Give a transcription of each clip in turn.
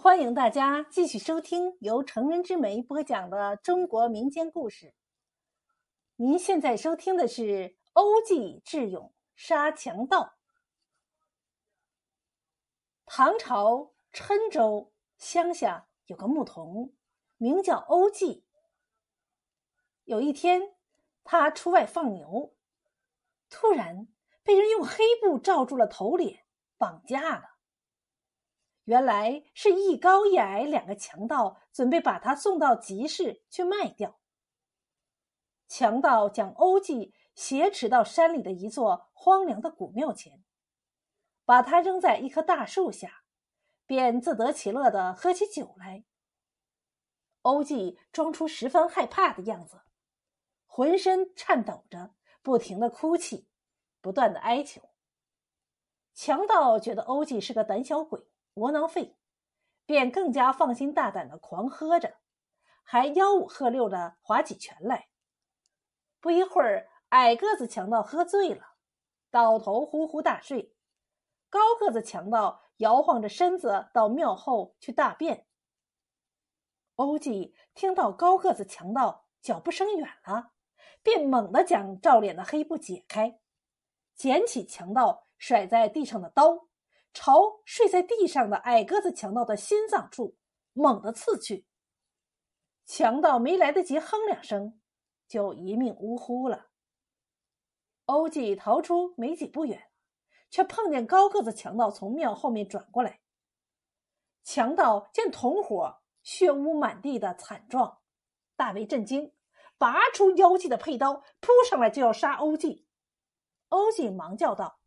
欢迎大家继续收听由成人之美播讲的中国民间故事。您现在收听的是欧记智勇杀强盗。唐朝郴州乡下有个牧童，名叫欧记。有一天，他出外放牛，突然被人用黑布罩住了头脸，绑架了。原来是一高一矮两个强盗准备把他送到集市去卖掉。强盗将欧记挟持到山里的一座荒凉的古庙前，把他扔在一棵大树下，便自得其乐的喝起酒来。欧记装出十分害怕的样子，浑身颤抖着，不停的哭泣，不断的哀求。强盗觉得欧记是个胆小鬼。窝囊废，便更加放心大胆的狂喝着，还吆五喝六的划起拳来。不一会儿，矮个子强盗喝醉了，倒头呼呼大睡；高个子强盗摇晃着身子到庙后去大便。欧记听到高个子强盗脚步声远了，便猛地将罩脸的黑布解开，捡起强盗甩在地上的刀。朝睡在地上的矮个子强盗的心脏处猛地刺去，强盗没来得及哼两声，就一命呜呼了。欧记逃出没几步远，却碰见高个子强盗从庙后面转过来。强盗见同伙血污满地的惨状，大为震惊，拔出妖姬的佩刀扑上来就要杀欧记。欧记忙叫道：“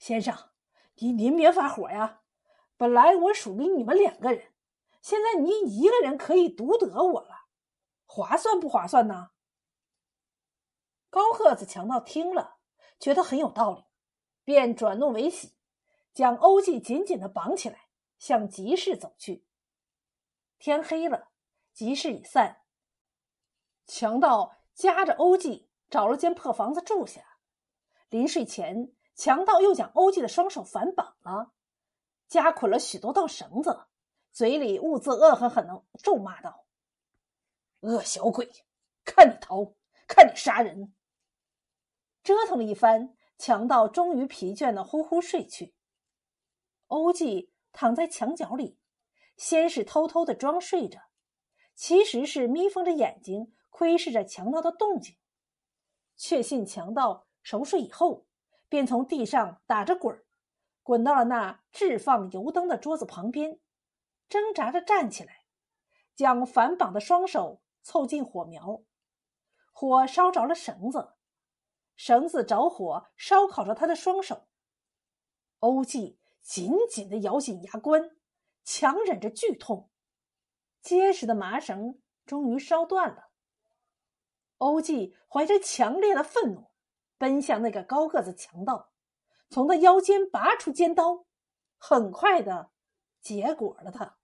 先生！”您您别发火呀！本来我属于你们两个人，现在您一个人可以独得我了，划算不划算呢？高个子强盗听了，觉得很有道理，便转怒为喜，将欧记紧紧的绑起来，向集市走去。天黑了，集市已散，强盗夹着欧记找了间破房子住下，临睡前。强盗又将欧记的双手反绑了，夹捆了许多道绳子，嘴里兀自恶狠狠的咒骂道：“恶小鬼，看你逃，看你杀人！”折腾了一番，强盗终于疲倦的呼呼睡去。欧记躺在墙角里，先是偷偷的装睡着，其实是眯缝着眼睛窥视着强盗的动静，确信强盗熟睡以后。便从地上打着滚，滚到了那置放油灯的桌子旁边，挣扎着站起来，将反绑的双手凑近火苗，火烧着了绳子，绳子着火烧烤着他的双手。欧记紧紧的咬紧牙关，强忍着剧痛，结实的麻绳终于烧断了。欧记怀着强烈的愤怒。奔向那个高个子强盗，从他腰间拔出尖刀，很快的结果了他。